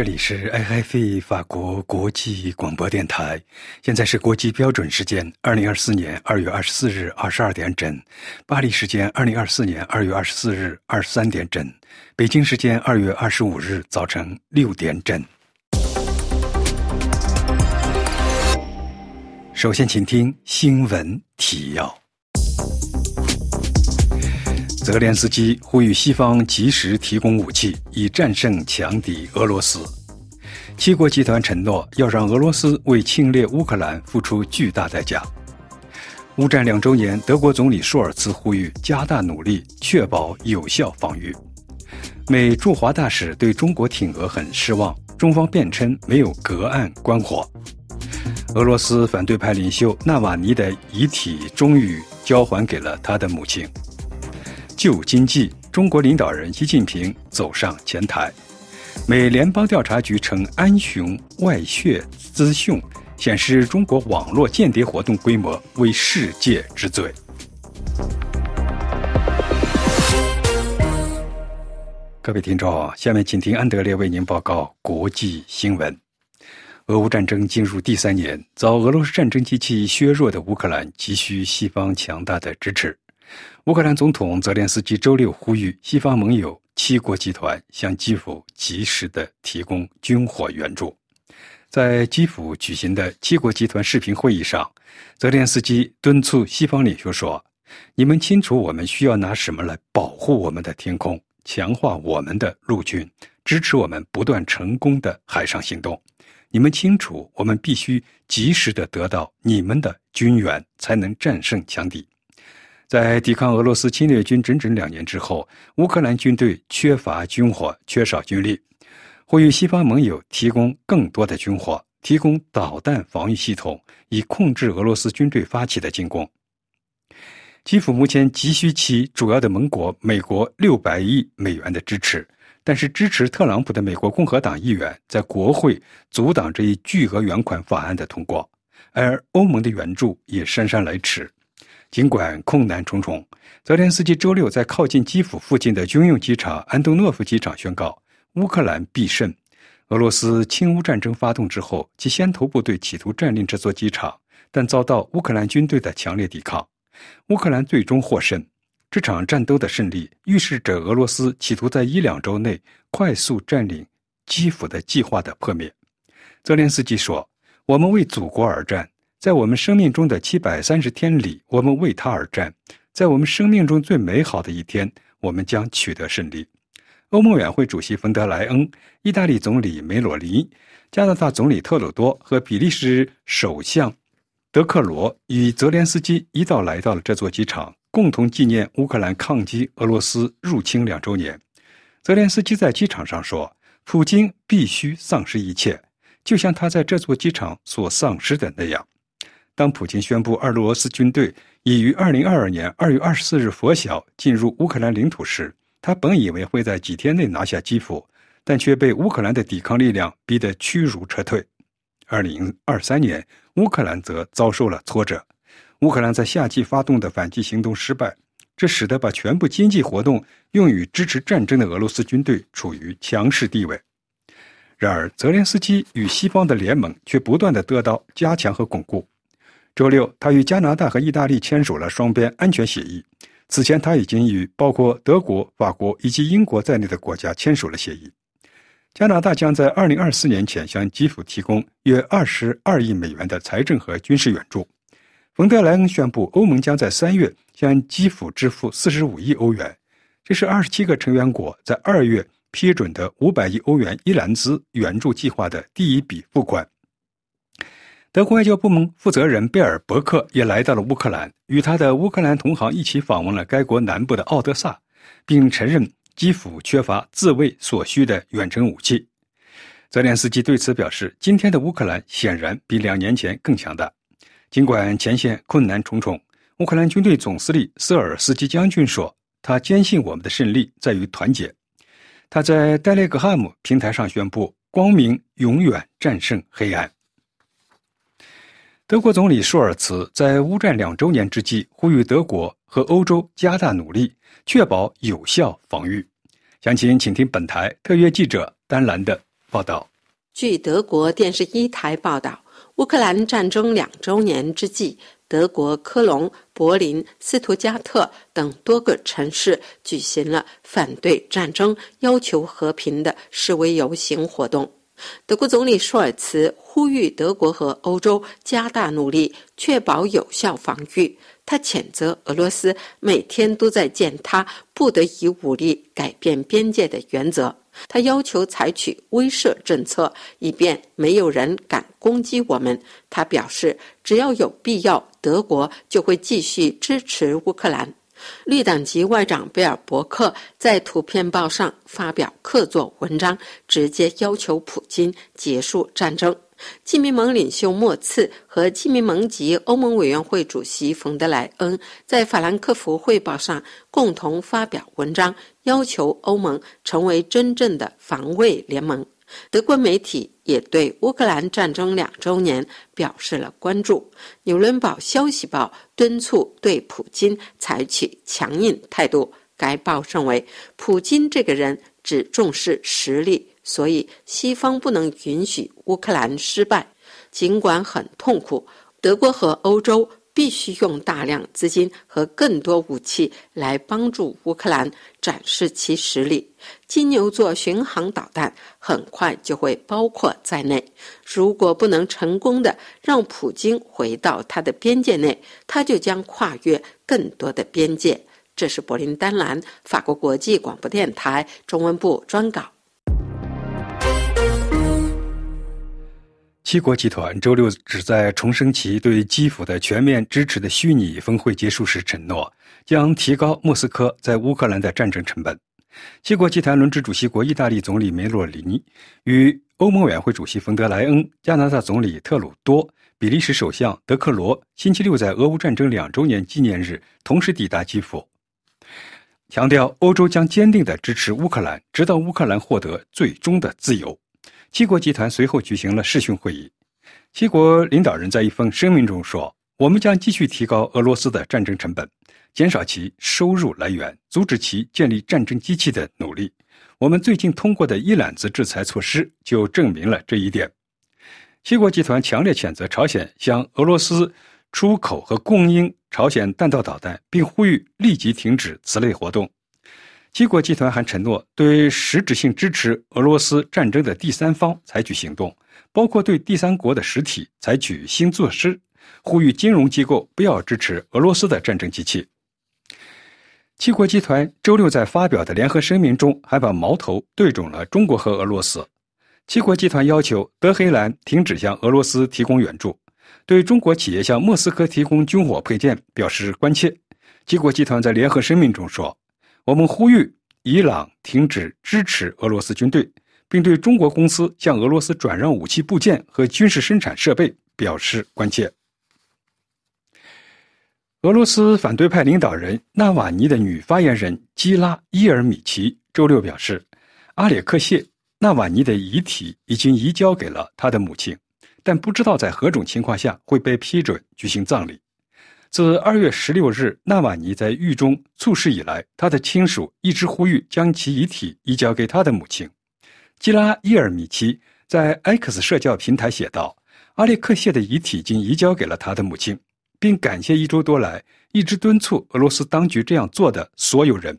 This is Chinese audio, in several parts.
这里是 IFI 法国国际广播电台，现在是国际标准时间二零二四年二月二十四日二十二点整，巴黎时间二零二四年二月二十四日二十三点整，北京时间二月二十五日早晨六点整。首先，请听新闻提要。泽连斯基呼吁西方及时提供武器，以战胜强敌俄罗斯。七国集团承诺要让俄罗斯为侵略乌克兰付出巨大代价。乌战两周年，德国总理舒尔茨呼吁加大努力，确保有效防御。美驻华大使对中国挺俄很失望，中方辩称没有隔岸观火。俄罗斯反对派领袖纳瓦尼的遗体终于交还给了他的母亲。旧经济，中国领导人习近平走上前台。美联邦调查局称，安雄外泄资讯显示，中国网络间谍活动规模为世界之最。各位听众，下面请听安德烈为您报告国际新闻。俄乌战争进入第三年，遭俄罗斯战争机器削弱的乌克兰急需西方强大的支持。乌克兰总统泽连斯基周六呼吁西方盟友七国集团向基辅及时的提供军火援助。在基辅举行的七国集团视频会议上，泽连斯基敦促西方领袖说：“你们清楚我们需要拿什么来保护我们的天空，强化我们的陆军，支持我们不断成功的海上行动。你们清楚我们必须及时的得到你们的军援，才能战胜强敌。”在抵抗俄罗斯侵略军整整两年之后，乌克兰军队缺乏军火，缺少军力，呼吁西方盟友提供更多的军火，提供导弹防御系统，以控制俄罗斯军队发起的进攻。基辅目前急需其主要的盟国美国六百亿美元的支持，但是支持特朗普的美国共和党议员在国会阻挡这一巨额援款法案的通过，而欧盟的援助也姗姗来迟。尽管困难重重，泽连斯基周六在靠近基辅附近的军用机场安东诺夫机场宣告，乌克兰必胜。俄罗斯侵乌战争发动之后，其先头部队企图占领这座机场，但遭到乌克兰军队的强烈抵抗。乌克兰最终获胜。这场战斗的胜利预示着俄罗斯企图在一两周内快速占领基辅的计划的破灭。泽连斯基说：“我们为祖国而战。”在我们生命中的七百三十天里，我们为他而战。在我们生命中最美好的一天，我们将取得胜利。欧盟委员会主席冯德莱恩、意大利总理梅洛尼、加拿大总理特鲁多和比利时首相德克罗与泽连斯基一道来到了这座机场，共同纪念乌克兰抗击俄罗斯入侵两周年。泽连斯基在机场上说：“普京必须丧失一切，就像他在这座机场所丧失的那样。”当普京宣布俄罗斯军队已于二零二二年二月二十四日拂晓进入乌克兰领土时，他本以为会在几天内拿下基辅，但却被乌克兰的抵抗力量逼得屈辱撤退。二零二三年，乌克兰则遭受了挫折，乌克兰在夏季发动的反击行动失败，这使得把全部经济活动用于支持战争的俄罗斯军队处于强势地位。然而，泽连斯基与西方的联盟却不断的得到加强和巩固。周六，他与加拿大和意大利签署了双边安全协议。此前，他已经与包括德国、法国以及英国在内的国家签署了协议。加拿大将在2024年前向基辅提供约22亿美元的财政和军事援助。冯德莱恩宣布，欧盟将在三月向基辅支付45亿欧元，这是27个成员国在二月批准的500亿欧元伊兰兹援助计划的第一笔付款。德国外交部门负责人贝尔伯克也来到了乌克兰，与他的乌克兰同行一起访问了该国南部的奥德萨，并承认基辅缺乏自卫所需的远程武器。泽连斯基对此表示：“今天的乌克兰显然比两年前更强大，尽管前线困难重重。”乌克兰军队总司令瑟尔斯基将军说：“他坚信我们的胜利在于团结。”他在戴列格汉姆平台上宣布：“光明永远战胜黑暗。”德国总理舒尔茨在乌战两周年之际呼吁德国和欧洲加大努力，确保有效防御。详情请听本台特约记者丹兰的报道。据德国电视一台报道，乌克兰战争两周年之际，德国科隆、柏林、斯图加特等多个城市举行了反对战争、要求和平的示威游行活动。德国总理舒尔茨呼吁德国和欧洲加大努力，确保有效防御。他谴责俄罗斯每天都在践踏不得以武力改变边界的原则。他要求采取威慑政策，以便没有人敢攻击我们。他表示，只要有必要，德国就会继续支持乌克兰。绿党籍外长贝尔伯克在《图片报》上发表客座文章，直接要求普京结束战争。基民盟领袖莫茨和基民盟及欧盟委员会主席冯德莱恩在《法兰克福汇报》上共同发表文章，要求欧盟成为真正的防卫联盟。德国媒体也对乌克兰战争两周年表示了关注。纽伦堡消息报敦促对普京采取强硬态度。该报认为，普京这个人只重视实力。所以，西方不能允许乌克兰失败，尽管很痛苦。德国和欧洲必须用大量资金和更多武器来帮助乌克兰展示其实力。金牛座巡航导弹很快就会包括在内。如果不能成功的让普京回到他的边界内，他就将跨越更多的边界。这是柏林丹兰法国国际广播电台中文部专稿。七国集团周六只在重申其对基辅的全面支持的虚拟峰会结束时承诺，将提高莫斯科在乌克兰的战争成本。七国集团轮值主席国意大利总理梅洛尼与欧盟委员会主席冯德莱恩、加拿大总理特鲁多、比利时首相德克罗星期六在俄乌战争两周年纪念日同时抵达基辅，强调欧洲将坚定地支持乌克兰，直到乌克兰获得最终的自由。七国集团随后举行了视讯会议。七国领导人在一封声明中说：“我们将继续提高俄罗斯的战争成本，减少其收入来源，阻止其建立战争机器的努力。我们最近通过的一揽子制裁措施就证明了这一点。”七国集团强烈谴责朝鲜向俄罗斯出口和供应朝鲜弹道导弹，并呼吁立即停止此类活动。七国集团还承诺对实质性支持俄罗斯战争的第三方采取行动，包括对第三国的实体采取新措施，呼吁金融机构不要支持俄罗斯的战争机器。七国集团周六在发表的联合声明中，还把矛头对准了中国和俄罗斯。七国集团要求德黑兰停止向俄罗斯提供援助，对中国企业向莫斯科提供军火配件表示关切。七国集团在联合声明中说。我们呼吁伊朗停止支持俄罗斯军队，并对中国公司向俄罗斯转让武器部件和军事生产设备表示关切。俄罗斯反对派领导人纳瓦尼的女发言人基拉伊尔米奇周六表示，阿列克谢·纳瓦尼的遗体已经移交给了他的母亲，但不知道在何种情况下会被批准举行葬礼。自二月十六日纳瓦尼在狱中猝逝以来，他的亲属一直呼吁将其遗体移交给他的母亲基拉伊尔米奇。在 X 社交平台写道：“阿列克谢的遗体已经移交给了他的母亲，并感谢一周多来一直敦促俄罗斯当局这样做的所有人。”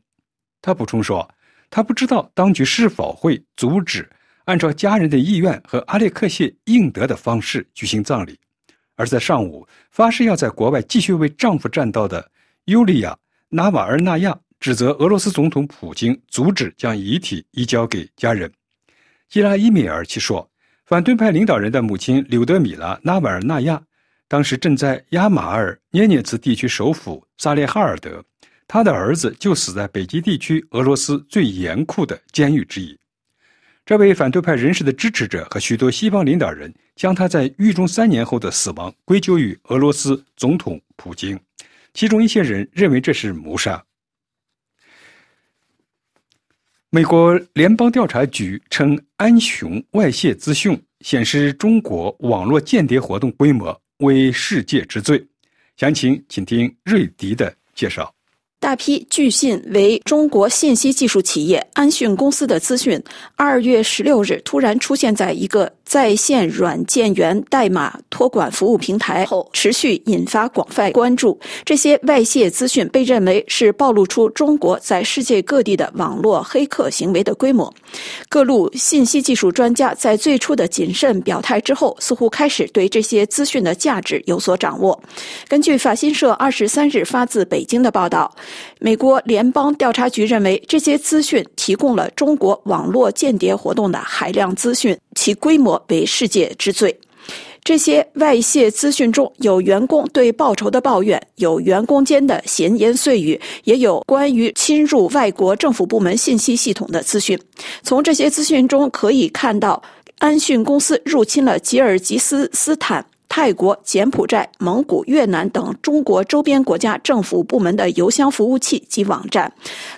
他补充说：“他不知道当局是否会阻止按照家人的意愿和阿列克谢应得的方式举行葬礼。”而在上午，发誓要在国外继续为丈夫战斗的尤利亚·纳瓦尔纳亚指责俄罗斯总统普京阻止将遗体移交给家人。基拉伊米尔奇说，反对派领导人的母亲柳德米拉·纳瓦尔纳亚当时正在亚马尔涅涅茨地区首府萨列哈尔德，他的儿子就死在北极地区俄罗斯最严酷的监狱之一。这位反对派人士的支持者和许多西方领导人将他在狱中三年后的死亡归咎于俄罗斯总统普京，其中一些人认为这是谋杀。美国联邦调查局称，安雄外泄资讯显示中国网络间谍活动规模为世界之最。详情请听瑞迪的介绍。大批据信为中国信息技术企业安讯公司的资讯，二月十六日突然出现在一个在线软件源代码托管服务平台后，持续引发广泛关注。这些外泄资讯被认为是暴露出中国在世界各地的网络黑客行为的规模。各路信息技术专家在最初的谨慎表态之后，似乎开始对这些资讯的价值有所掌握。根据法新社二十三日发自北京的报道，美国联邦调查局认为这些资讯提供了中国网络间谍活动的海量资讯，其规模。为世界之最。这些外泄资讯中有员工对报酬的抱怨，有员工间的闲言碎语，也有关于侵入外国政府部门信息系统的资讯。从这些资讯中可以看到，安讯公司入侵了吉尔吉斯斯坦。泰国、柬埔寨、蒙古、越南等中国周边国家政府部门的邮箱服务器及网站，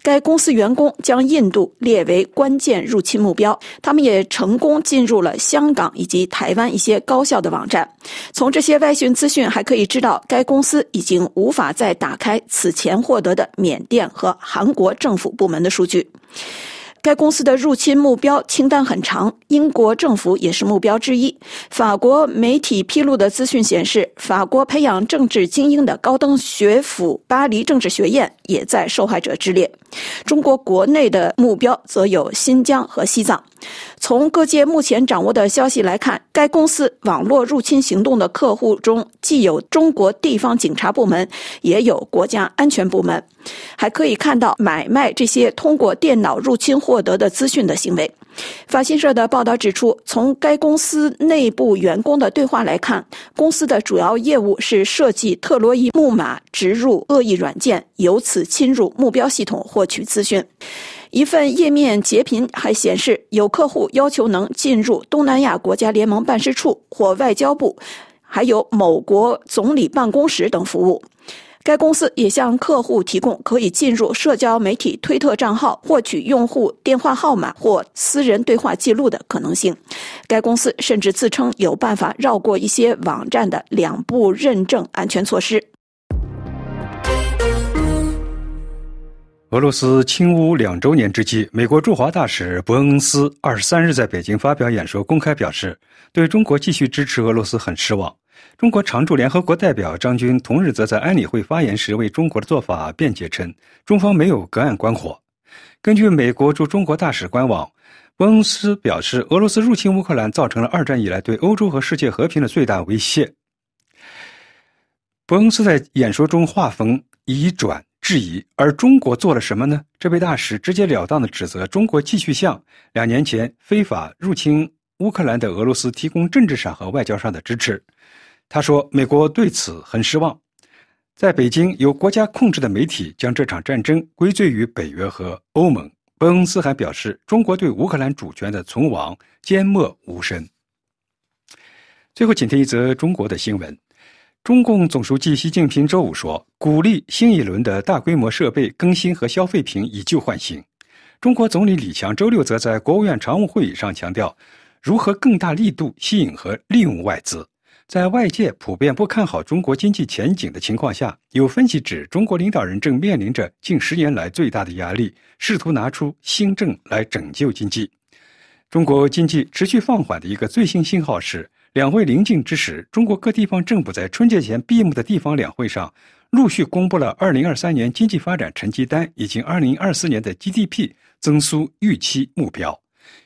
该公司员工将印度列为关键入侵目标。他们也成功进入了香港以及台湾一些高校的网站。从这些外讯资讯还可以知道，该公司已经无法再打开此前获得的缅甸和韩国政府部门的数据。该公司的入侵目标清单很长，英国政府也是目标之一。法国媒体披露的资讯显示，法国培养政治精英的高等学府巴黎政治学院也在受害者之列。中国国内的目标则有新疆和西藏。从各界目前掌握的消息来看，该公司网络入侵行动的客户中既有中国地方警察部门，也有国家安全部门。还可以看到买卖这些通过电脑入侵获得的资讯的行为。法新社的报道指出，从该公司内部员工的对话来看，公司的主要业务是设计特洛伊木马，植入恶意软件，由此侵入目标系统获取资讯。一份页面截屏还显示，有客户要求能进入东南亚国家联盟办事处或外交部，还有某国总理办公室等服务。该公司也向客户提供可以进入社交媒体推特账号、获取用户电话号码或私人对话记录的可能性。该公司甚至自称有办法绕过一些网站的两步认证安全措施。俄罗斯侵乌两周年之际，美国驻华大使伯恩斯二十三日在北京发表演说，公开表示对中国继续支持俄罗斯很失望。中国常驻联合国代表张军同日则在安理会发言时为中国的做法辩解称，中方没有隔岸观火。根据美国驻中国大使官网，伯恩斯表示，俄罗斯入侵乌克兰造成了二战以来对欧洲和世界和平的最大威胁。伯恩斯在演说中话锋一转。质疑，而中国做了什么呢？这位大使直截了当地指责中国继续向两年前非法入侵乌克兰的俄罗斯提供政治上和外交上的支持。他说：“美国对此很失望。”在北京，由国家控制的媒体将这场战争归罪于北约和欧盟。伯恩斯还表示，中国对乌克兰主权的存亡缄默无声。最后，请听一则中国的新闻。中共总书记习近平周五说，鼓励新一轮的大规模设备更新和消费品以旧换新。中国总理李强周六则在国务院常务会议上强调，如何更大力度吸引和利用外资。在外界普遍不看好中国经济前景的情况下，有分析指，中国领导人正面临着近十年来最大的压力，试图拿出新政来拯救经济。中国经济持续放缓的一个最新信号是。两会临近之时，中国各地方政府在春节前闭幕的地方两会上，陆续公布了2023年经济发展成绩单以及2024年的 GDP 增速预期目标。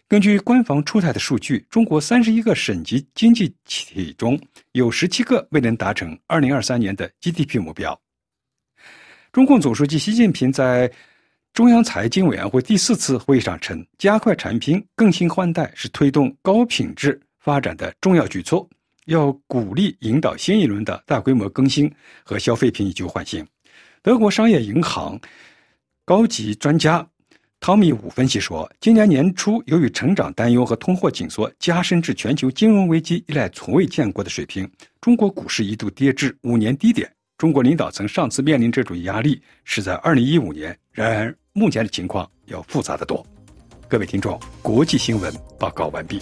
根据官方出台的数据，中国31个省级经济体中有17个未能达成2023年的 GDP 目标。中共总书记习近平在中央财经委员会第四次会议上称，加快产品更新换代是推动高品质。发展的重要举措，要鼓励引导新一轮的大规模更新和消费品以旧换新。德国商业银行高级专家汤米五分析说，今年年初由于成长担忧和通货紧缩加深至全球金融危机以来从未见过的水平，中国股市一度跌至五年低点。中国领导层上次面临这种压力是在二零一五年，然而目前的情况要复杂的多。各位听众，国际新闻报告完毕。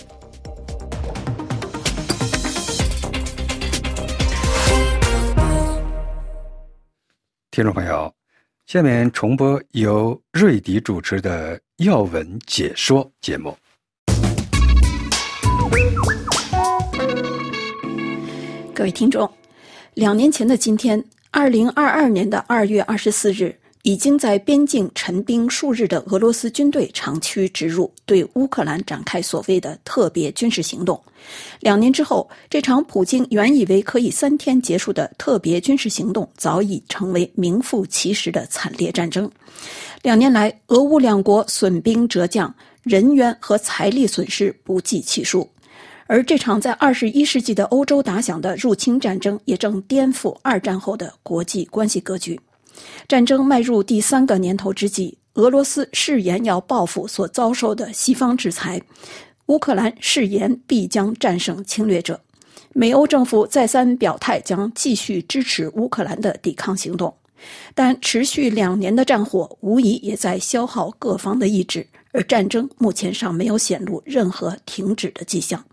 听众朋友，下面重播由瑞迪主持的要闻解说节目。各位听众两年前的今天二零二二年的二月二十四日已经在边境陈兵数日的俄罗斯军队长驱直入，对乌克兰展开所谓的特别军事行动。两年之后，这场普京原以为可以三天结束的特别军事行动，早已成为名副其实的惨烈战争。两年来，俄乌两国损兵折将，人员和财力损失不计其数。而这场在二十一世纪的欧洲打响的入侵战争，也正颠覆二战后的国际关系格局。战争迈入第三个年头之际，俄罗斯誓言要报复所遭受的西方制裁，乌克兰誓言必将战胜侵略者。美欧政府再三表态将继续支持乌克兰的抵抗行动，但持续两年的战火无疑也在消耗各方的意志，而战争目前尚没有显露任何停止的迹象。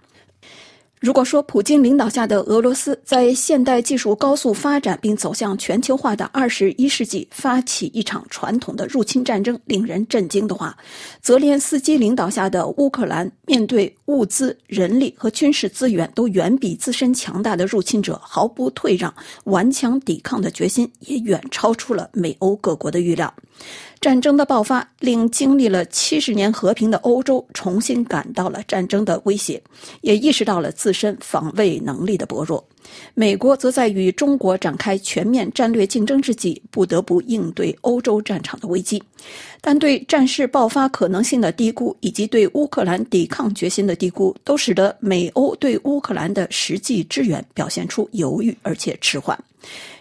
如果说普京领导下的俄罗斯在现代技术高速发展并走向全球化的二十一世纪发起一场传统的入侵战争令人震惊的话，泽连斯基领导下的乌克兰面对物资、人力和军事资源都远比自身强大的入侵者毫不退让、顽强抵抗的决心，也远超出了美欧各国的预料。战争的爆发令经历了七十年和平的欧洲重新感到了战争的威胁，也意识到了自身防卫能力的薄弱。美国则在与中国展开全面战略竞争之际，不得不应对欧洲战场的危机。但对战事爆发可能性的低估，以及对乌克兰抵抗决心的低估，都使得美欧对乌克兰的实际支援表现出犹豫而且迟缓。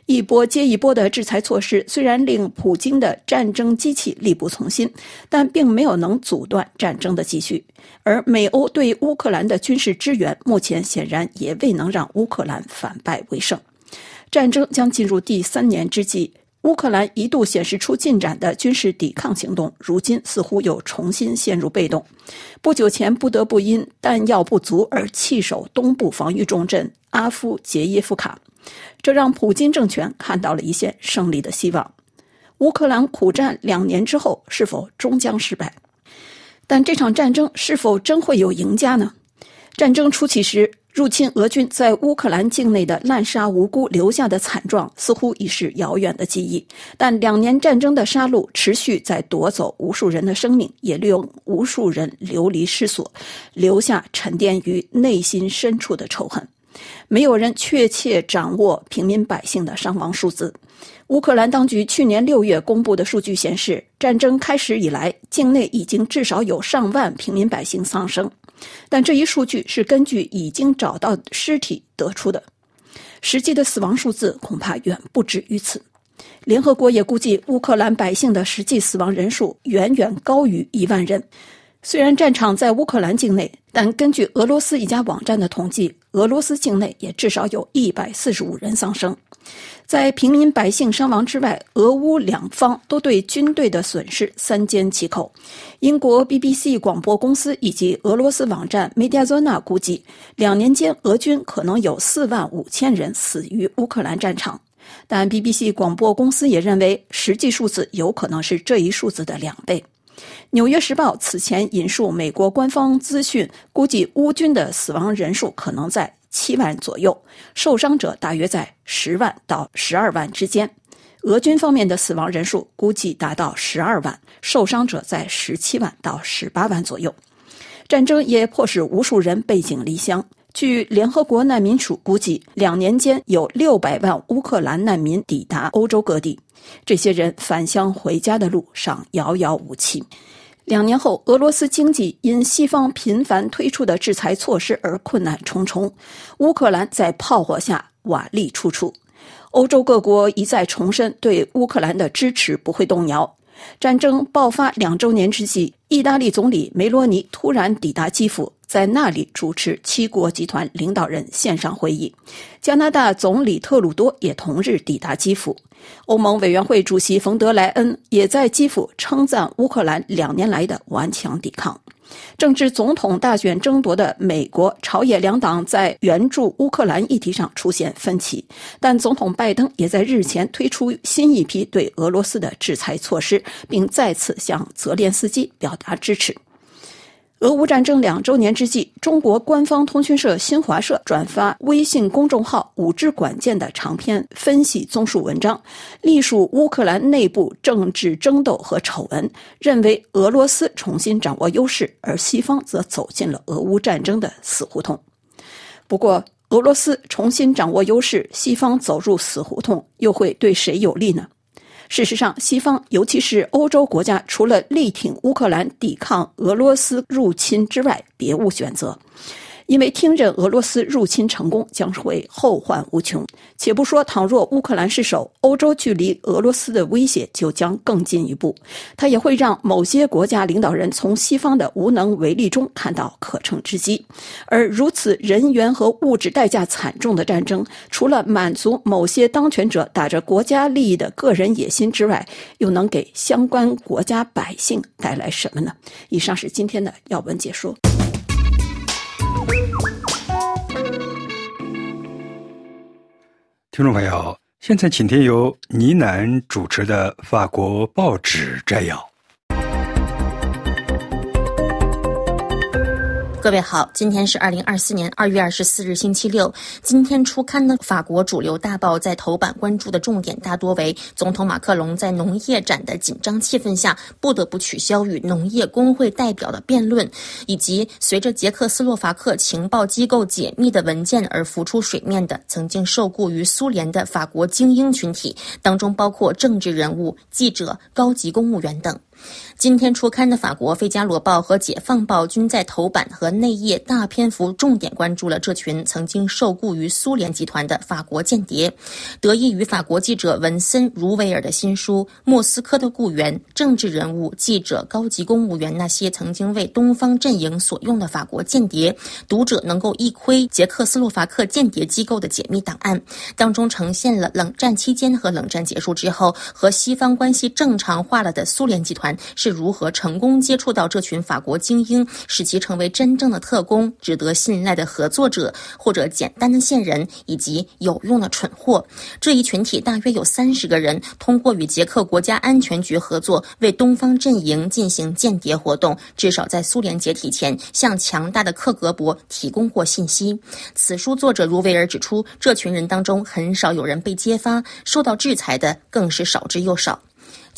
一波接一波的制裁措施虽然令普京的战争机器力不从心，但并没有能阻断战争的继续。而美欧对乌克兰的军事支援，目前显然也未能让乌克兰反败为胜。战争将进入第三年之际，乌克兰一度显示出进展的军事抵抗行动，如今似乎又重新陷入被动。不久前不得不因弹药不足而弃守东部防御重镇阿夫杰耶夫卡。这让普京政权看到了一线胜利的希望。乌克兰苦战两年之后，是否终将失败？但这场战争是否真会有赢家呢？战争初期时，入侵俄军在乌克兰境内的滥杀无辜留下的惨状，似乎已是遥远的记忆。但两年战争的杀戮持续在夺走无数人的生命，也令无数人流离失所，留下沉淀于内心深处的仇恨。没有人确切掌握平民百姓的伤亡数字。乌克兰当局去年六月公布的数据显示，战争开始以来，境内已经至少有上万平民百姓丧生。但这一数据是根据已经找到尸体得出的，实际的死亡数字恐怕远不止于此。联合国也估计，乌克兰百姓的实际死亡人数远远高于一万人。虽然战场在乌克兰境内，但根据俄罗斯一家网站的统计，俄罗斯境内也至少有一百四十五人丧生。在平民百姓伤亡之外，俄乌两方都对军队的损失三缄其口。英国 BBC 广播公司以及俄罗斯网站 Mediazona 估计，两年间俄军可能有四万五千人死于乌克兰战场。但 BBC 广播公司也认为，实际数字有可能是这一数字的两倍。《纽约时报》此前引述美国官方资讯，估计乌军的死亡人数可能在七万左右，受伤者大约在十万到十二万之间。俄军方面的死亡人数估计达到十二万，受伤者在十七万到十八万左右。战争也迫使无数人背井离乡。据联合国难民署估计，两年间有六百万乌克兰难民抵达欧洲各地。这些人返乡回家的路上遥遥无期。两年后，俄罗斯经济因西方频繁推出的制裁措施而困难重重。乌克兰在炮火下瓦砾处处。欧洲各国一再重申对乌克兰的支持不会动摇。战争爆发两周年之际，意大利总理梅罗尼突然抵达基辅。在那里主持七国集团领导人线上会议，加拿大总理特鲁多也同日抵达基辅，欧盟委员会主席冯德莱恩也在基辅称赞乌克兰两年来的顽强抵抗。正值总统大选争夺的美国朝野两党在援助乌克兰议题上出现分歧，但总统拜登也在日前推出新一批对俄罗斯的制裁措施，并再次向泽连斯基表达支持。俄乌战争两周年之际，中国官方通讯社新华社转发微信公众号“五之管见”的长篇分析综述文章，隶属乌克兰内部政治争斗和丑闻，认为俄罗斯重新掌握优势，而西方则走进了俄乌战争的死胡同。不过，俄罗斯重新掌握优势，西方走入死胡同，又会对谁有利呢？事实上，西方尤其是欧洲国家，除了力挺乌克兰抵抗俄罗斯入侵之外，别无选择。因为听任俄罗斯入侵成功将会后患无穷。且不说，倘若乌克兰失守，欧洲距离俄罗斯的威胁就将更进一步。它也会让某些国家领导人从西方的无能为力中看到可乘之机。而如此人员和物质代价惨重的战争，除了满足某些当权者打着国家利益的个人野心之外，又能给相关国家百姓带来什么呢？以上是今天的要闻解说。听众朋友，现在请听由倪楠主持的法国报纸摘要。各位好，今天是二零二四年二月二十四日，星期六。今天初刊的法国主流大报在头版关注的重点大多为总统马克龙在农业展的紧张气氛下不得不取消与农业工会代表的辩论，以及随着捷克斯洛伐克情报机构解密的文件而浮出水面的曾经受雇于苏联的法国精英群体，当中包括政治人物、记者、高级公务员等。今天初刊的法国《费加罗报》和《解放报》均在头版和内页大篇幅重点关注了这群曾经受雇于苏联集团的法国间谍。得益于法国记者文森·茹维尔的新书《莫斯科的雇员：政治人物、记者、高级公务员那些曾经为东方阵营所用的法国间谍》，读者能够一窥捷克斯洛伐克间谍机构的解密档案，当中呈现了冷战期间和冷战结束之后和西方关系正常化了的苏联集团。是如何成功接触到这群法国精英，使其成为真正的特工、值得信赖的合作者，或者简单的线人以及有用的蠢货？这一群体大约有三十个人，通过与捷克国家安全局合作，为东方阵营进行间谍活动，至少在苏联解体前，向强大的克格勃提供过信息。此书作者茹维尔指出，这群人当中很少有人被揭发，受到制裁的更是少之又少。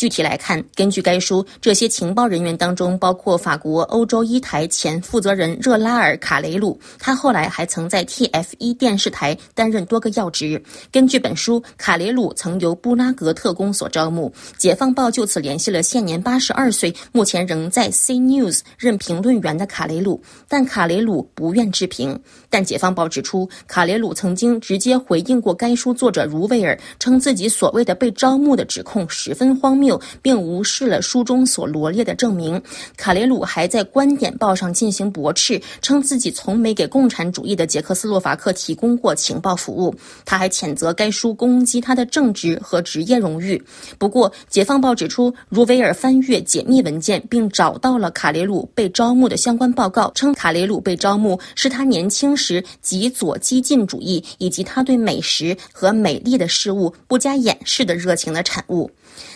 具体来看，根据该书，这些情报人员当中包括法国欧洲一台前负责人热拉尔·卡雷鲁，他后来还曾在 TF1 电视台担任多个要职。根据本书，卡雷鲁曾由布拉格特工所招募。解放报就此联系了现年八十二岁、目前仍在 C News 任评论员的卡雷鲁，但卡雷鲁不愿置评。但解放报指出，卡雷鲁曾经直接回应过该书作者茹维尔，称自己所谓的被招募的指控十分荒谬。并无视了书中所罗列的证明。卡雷鲁还在《观点报》上进行驳斥，称自己从没给共产主义的捷克斯洛伐克提供过情报服务。他还谴责该书攻击他的正直和职业荣誉。不过，《解放报》指出，如维尔翻阅解密文件，并找到了卡雷鲁被招募的相关报告，称卡雷鲁被招募是他年轻时极左激进主义以及他对美食和美丽的事物不加掩饰的热情的产物。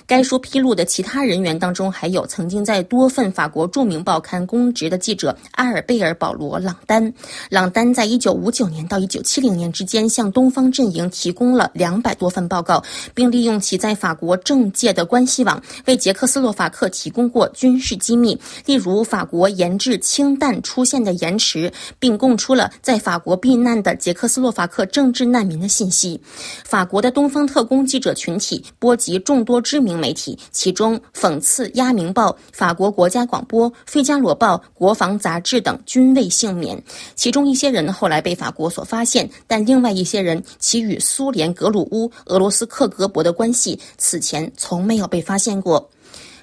该书披露的其他人员当中，还有曾经在多份法国著名报刊公职的记者阿尔贝尔·保罗·朗丹。朗丹在一九五九年到一九七零年之间，向东方阵营提供了两百多份报告，并利用其在法国政界的关系网，为捷克斯洛伐克提供过军事机密，例如法国研制氢弹出现的延迟，并供出了在法国避难的捷克斯洛伐克政治难民的信息。法国的东方特工记者群体波及众多。知名媒体，其中讽刺《鸭明报》、法国国家广播、《费加罗报》、国防杂志等均未幸免。其中一些人后来被法国所发现，但另外一些人其与苏联格鲁乌、俄罗斯克格勃的关系，此前从没有被发现过。《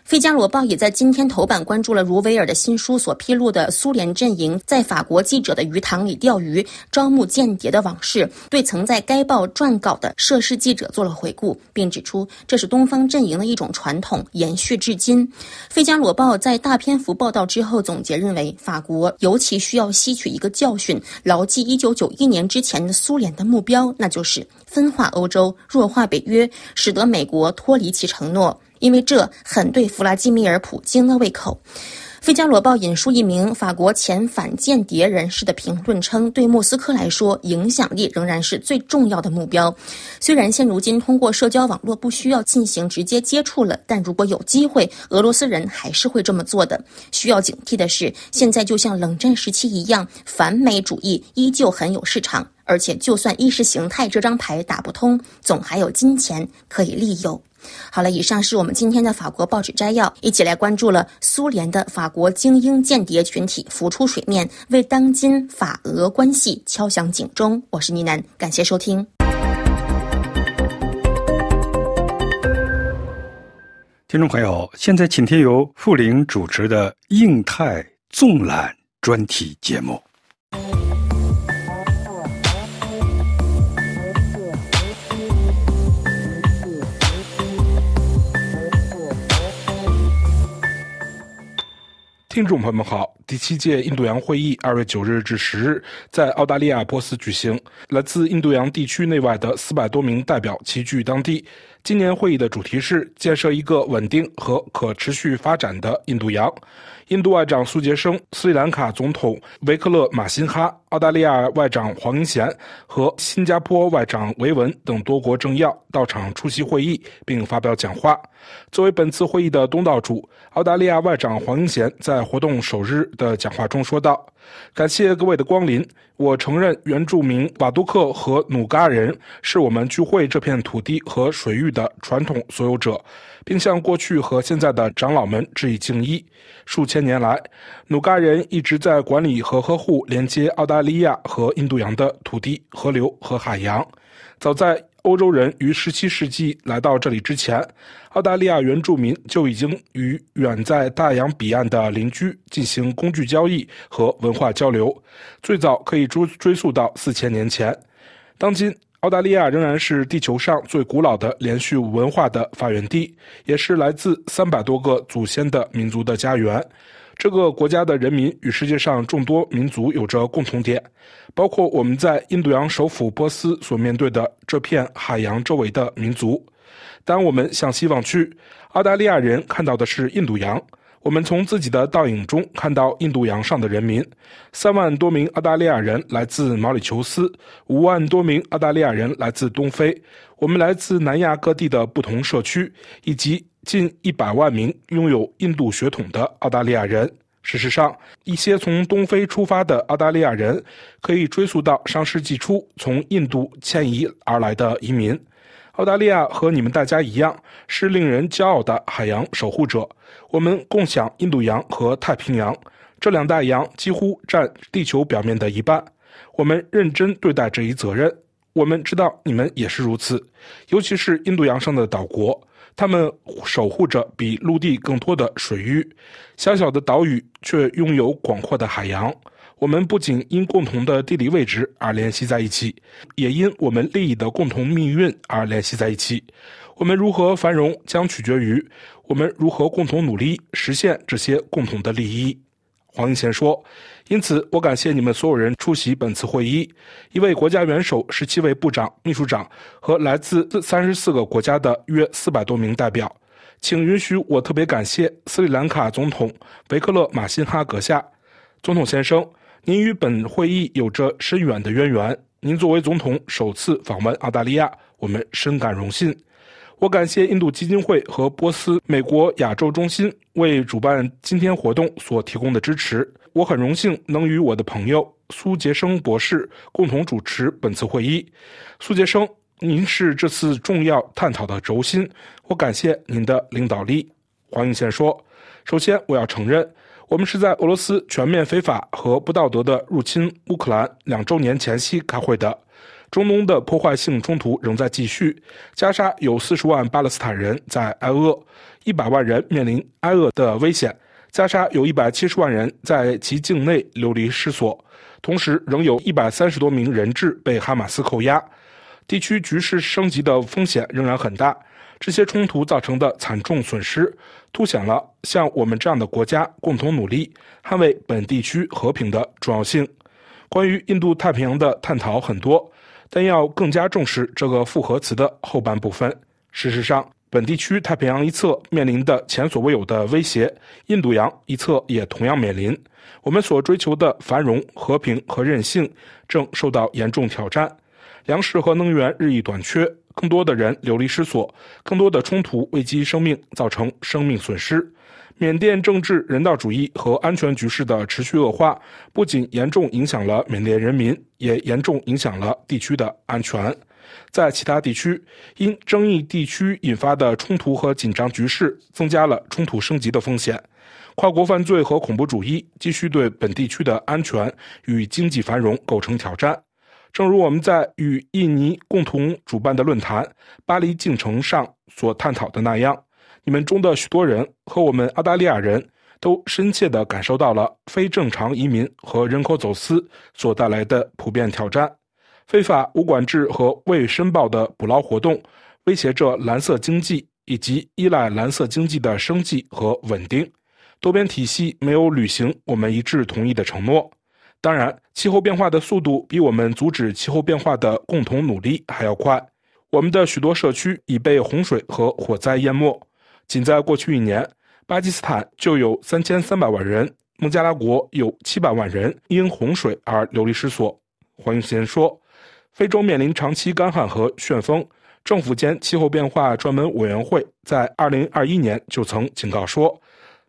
费加罗报》也在今天头版关注了茹维尔的新书所披露的苏联阵营在法国记者的鱼塘里钓鱼、招募间谍的往事，对曾在该报撰稿的涉事记者做了回顾，并指出这是东方阵营的一种传统，延续至今。《费加罗报》在大篇幅报道之后总结认为，法国尤其需要吸取一个教训，牢记1991年之前的苏联的目标，那就是分化欧洲、弱化北约，使得美国脱离其承诺。因为这很对弗拉基米尔·普京的胃口。《费加罗报》引述一名法国前反间谍人士的评论称：“对莫斯科来说，影响力仍然是最重要的目标。虽然现如今通过社交网络不需要进行直接接触了，但如果有机会，俄罗斯人还是会这么做的。需要警惕的是，现在就像冷战时期一样，反美主义依旧很有市场，而且就算意识形态这张牌打不通，总还有金钱可以利诱。”好了，以上是我们今天的法国报纸摘要，一起来关注了苏联的法国精英间谍群体浮出水面，为当今法俄关系敲响警钟。我是倪楠，感谢收听。听众朋友，现在请听由傅林主持的印太纵览专题节目。听众朋友们好，第七届印度洋会议二月九日至十日在澳大利亚波斯举行，来自印度洋地区内外的四百多名代表齐聚当地。今年会议的主题是建设一个稳定和可持续发展的印度洋。印度外长苏杰生、斯里兰卡总统维克勒马辛哈、澳大利亚外长黄英贤和新加坡外长维文等多国政要到场出席会议，并发表讲话。作为本次会议的东道主，澳大利亚外长黄英贤在活动首日的讲话中说道。感谢各位的光临。我承认原住民瓦杜克和努嘎人是我们聚会这片土地和水域的传统所有者，并向过去和现在的长老们致以敬意。数千年来，努嘎人一直在管理和呵护连接澳大利亚和印度洋的土地、河流和海洋。早在欧洲人于17世纪来到这里之前，澳大利亚原住民就已经与远在大洋彼岸的邻居进行工具交易和文化交流，最早可以追追溯到四千年前。当今，澳大利亚仍然是地球上最古老的连续文化的发源地，也是来自三百多个祖先的民族的家园。这个国家的人民与世界上众多民族有着共同点，包括我们在印度洋首府波斯所面对的这片海洋周围的民族。当我们向西望去，澳大利亚人看到的是印度洋。我们从自己的倒影中看到印度洋上的人民：三万多名澳大利亚人来自毛里求斯，五万多名澳大利亚人来自东非。我们来自南亚各地的不同社区，以及。近一百万名拥有印度血统的澳大利亚人。事实上，一些从东非出发的澳大利亚人可以追溯到上世纪初从印度迁移而来的移民。澳大利亚和你们大家一样，是令人骄傲的海洋守护者。我们共享印度洋和太平洋这两大洋，几乎占地球表面的一半。我们认真对待这一责任。我们知道你们也是如此，尤其是印度洋上的岛国。他们守护着比陆地更多的水域，小小的岛屿却拥有广阔的海洋。我们不仅因共同的地理位置而联系在一起，也因我们利益的共同命运而联系在一起。我们如何繁荣，将取决于我们如何共同努力实现这些共同的利益。黄英贤说：“因此，我感谢你们所有人出席本次会议。一位国家元首、十七位部长、秘书长和来自三十四个国家的约四百多名代表。请允许我特别感谢斯里兰卡总统维克勒马辛哈阁下。总统先生，您与本会议有着深远的渊源。您作为总统首次访问澳大利亚，我们深感荣幸。”我感谢印度基金会和波斯美国亚洲中心为主办今天活动所提供的支持。我很荣幸能与我的朋友苏杰生博士共同主持本次会议。苏杰生，您是这次重要探讨的轴心，我感谢您的领导力。黄英贤说：“首先，我要承认，我们是在俄罗斯全面非法和不道德的入侵乌克兰两周年前夕开会的。”中东的破坏性冲突仍在继续，加沙有四十万巴勒斯坦人在挨饿，一百万人面临挨饿的危险。加沙有一百七十万人在其境内流离失所，同时仍有一百三十多名人质被哈马斯扣押。地区局势升级的风险仍然很大。这些冲突造成的惨重损失，凸显了像我们这样的国家共同努力捍卫本地区和平的重要性。关于印度太平洋的探讨很多。但要更加重视这个复合词的后半部分。事实上，本地区太平洋一侧面临的前所未有的威胁，印度洋一侧也同样面临。我们所追求的繁荣、和平和韧性正受到严重挑战，粮食和能源日益短缺，更多的人流离失所，更多的冲突危及生命，造成生命损失。缅甸政治、人道主义和安全局势的持续恶化，不仅严重影响了缅甸人民，也严重影响了地区的安全。在其他地区，因争议地区引发的冲突和紧张局势，增加了冲突升级的风险。跨国犯罪和恐怖主义继续对本地区的安全与经济繁荣构成挑战。正如我们在与印尼共同主办的论坛“巴黎进程”上所探讨的那样，你们中的许多人和我们澳大利亚人都深切地感受到了非正常移民和人口走私所带来的普遍挑战。非法、无管制和未申报的捕捞活动，威胁着蓝色经济以及依赖蓝色经济的生计和稳定。多边体系没有履行我们一致同意的承诺。当然，气候变化的速度比我们阻止气候变化的共同努力还要快。我们的许多社区已被洪水和火灾淹没。仅在过去一年，巴基斯坦就有三千三百万人，孟加拉国有七百万人因洪水而流离失所。黄永贤说。非洲面临长期干旱和旋风，政府间气候变化专门委员会在2021年就曾警告说，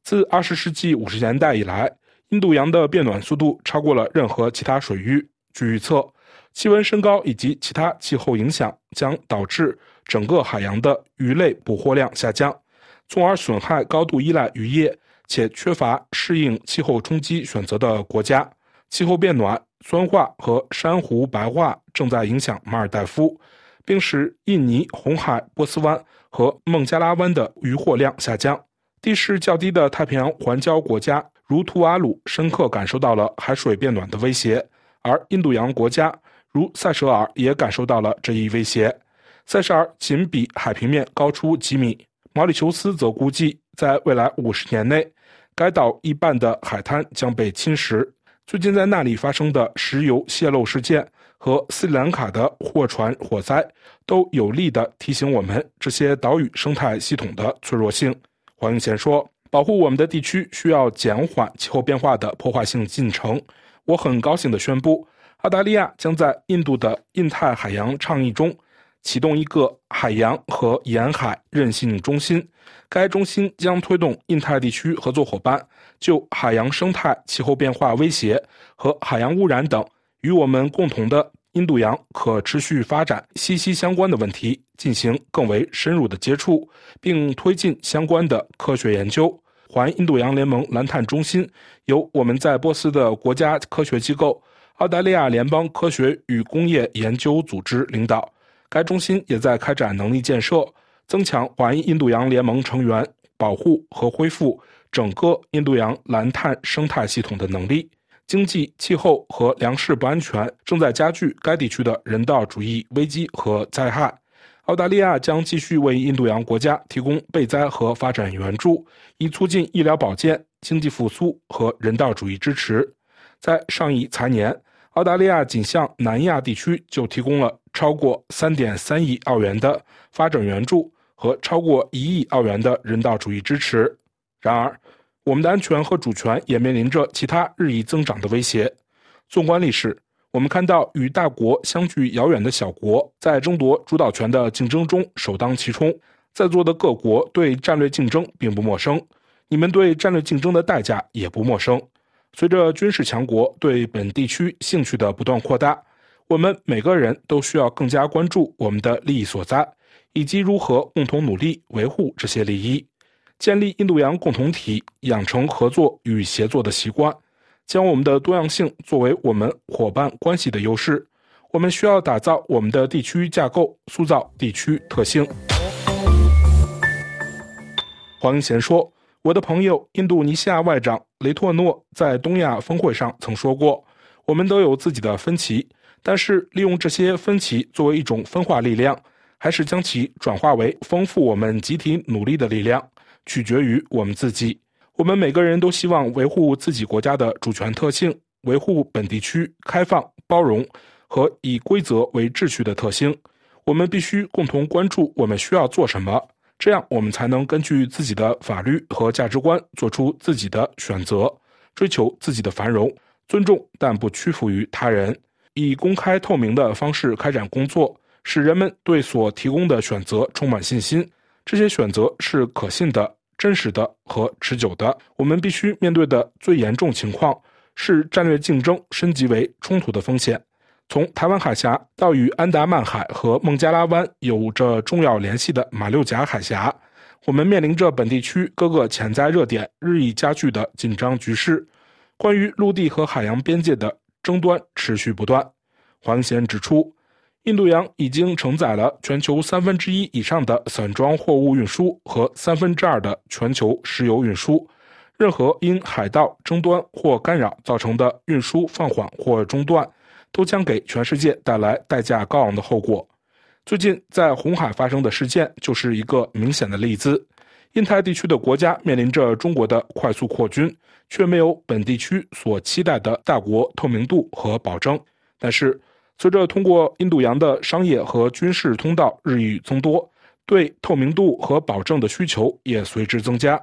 自20世纪50年代以来，印度洋的变暖速度超过了任何其他水域。据预测，气温升高以及其他气候影响将导致整个海洋的鱼类捕获量下降，从而损害高度依赖渔业且缺乏适应气候冲击选择的国家。气候变暖。酸化和珊瑚白化正在影响马尔代夫，并使印尼、红海、波斯湾和孟加拉湾的渔获量下降。地势较低的太平洋环礁国家如图瓦鲁深刻感受到了海水变暖的威胁，而印度洋国家如塞舌尔也感受到了这一威胁。塞舌尔仅比海平面高出几米，毛里求斯则估计在未来五十年内，该岛一半的海滩将被侵蚀。最近在那里发生的石油泄漏事件和斯里兰卡的货船火灾，都有力地提醒我们这些岛屿生态系统的脆弱性。黄英贤说：“保护我们的地区需要减缓气候变化的破坏性进程。”我很高兴地宣布，澳大利亚将在印度的印太海洋倡议中启动一个海洋和沿海韧性中心。该中心将推动印太地区合作伙伴。就海洋生态、气候变化威胁和海洋污染等与我们共同的印度洋可持续发展息息相关的问题进行更为深入的接触，并推进相关的科学研究。环印度洋联盟蓝碳中心由我们在波斯的国家科学机构澳大利亚联邦科学与工业研究组织领导。该中心也在开展能力建设，增强环印度洋联盟成员保护和恢复。整个印度洋蓝碳生态系统的能力，经济、气候和粮食不安全正在加剧该地区的人道主义危机和灾害。澳大利亚将继续为印度洋国家提供备灾和发展援助，以促进医疗保健、经济复苏和人道主义支持。在上一财年，澳大利亚仅向南亚地区就提供了超过3.3亿澳元的发展援助和超过1亿澳元的人道主义支持。然而，我们的安全和主权也面临着其他日益增长的威胁。纵观历史，我们看到与大国相距遥远的小国在争夺主导权的竞争中首当其冲。在座的各国对战略竞争并不陌生，你们对战略竞争的代价也不陌生。随着军事强国对本地区兴趣的不断扩大，我们每个人都需要更加关注我们的利益所在，以及如何共同努力维护这些利益。建立印度洋共同体，养成合作与协作的习惯，将我们的多样性作为我们伙伴关系的优势。我们需要打造我们的地区架构，塑造地区特性。黄英贤说：“我的朋友印度尼西亚外长雷托诺在东亚峰会上曾说过，我们都有自己的分歧，但是利用这些分歧作为一种分化力量，还是将其转化为丰富我们集体努力的力量。”取决于我们自己。我们每个人都希望维护自己国家的主权特性，维护本地区开放、包容和以规则为秩序的特性。我们必须共同关注我们需要做什么，这样我们才能根据自己的法律和价值观做出自己的选择，追求自己的繁荣，尊重但不屈服于他人，以公开透明的方式开展工作，使人们对所提供的选择充满信心。这些选择是可信的、真实的和持久的。我们必须面对的最严重情况是战略竞争升级为冲突的风险。从台湾海峡到与安达曼海和孟加拉湾有着重要联系的马六甲海峡，我们面临着本地区各个潜在热点日益加剧的紧张局势。关于陆地和海洋边界的争端持续不断。黄贤指出，印度洋已经承载了全球三分之一以上的散装货物运输和三分之二的全球石油运输。任何因海盗争端或干扰造成的运输放缓或中断。都将给全世界带来代价高昂的后果。最近在红海发生的事件就是一个明显的例子。印太地区的国家面临着中国的快速扩军，却没有本地区所期待的大国透明度和保证。但是，随着通过印度洋的商业和军事通道日益增多，对透明度和保证的需求也随之增加，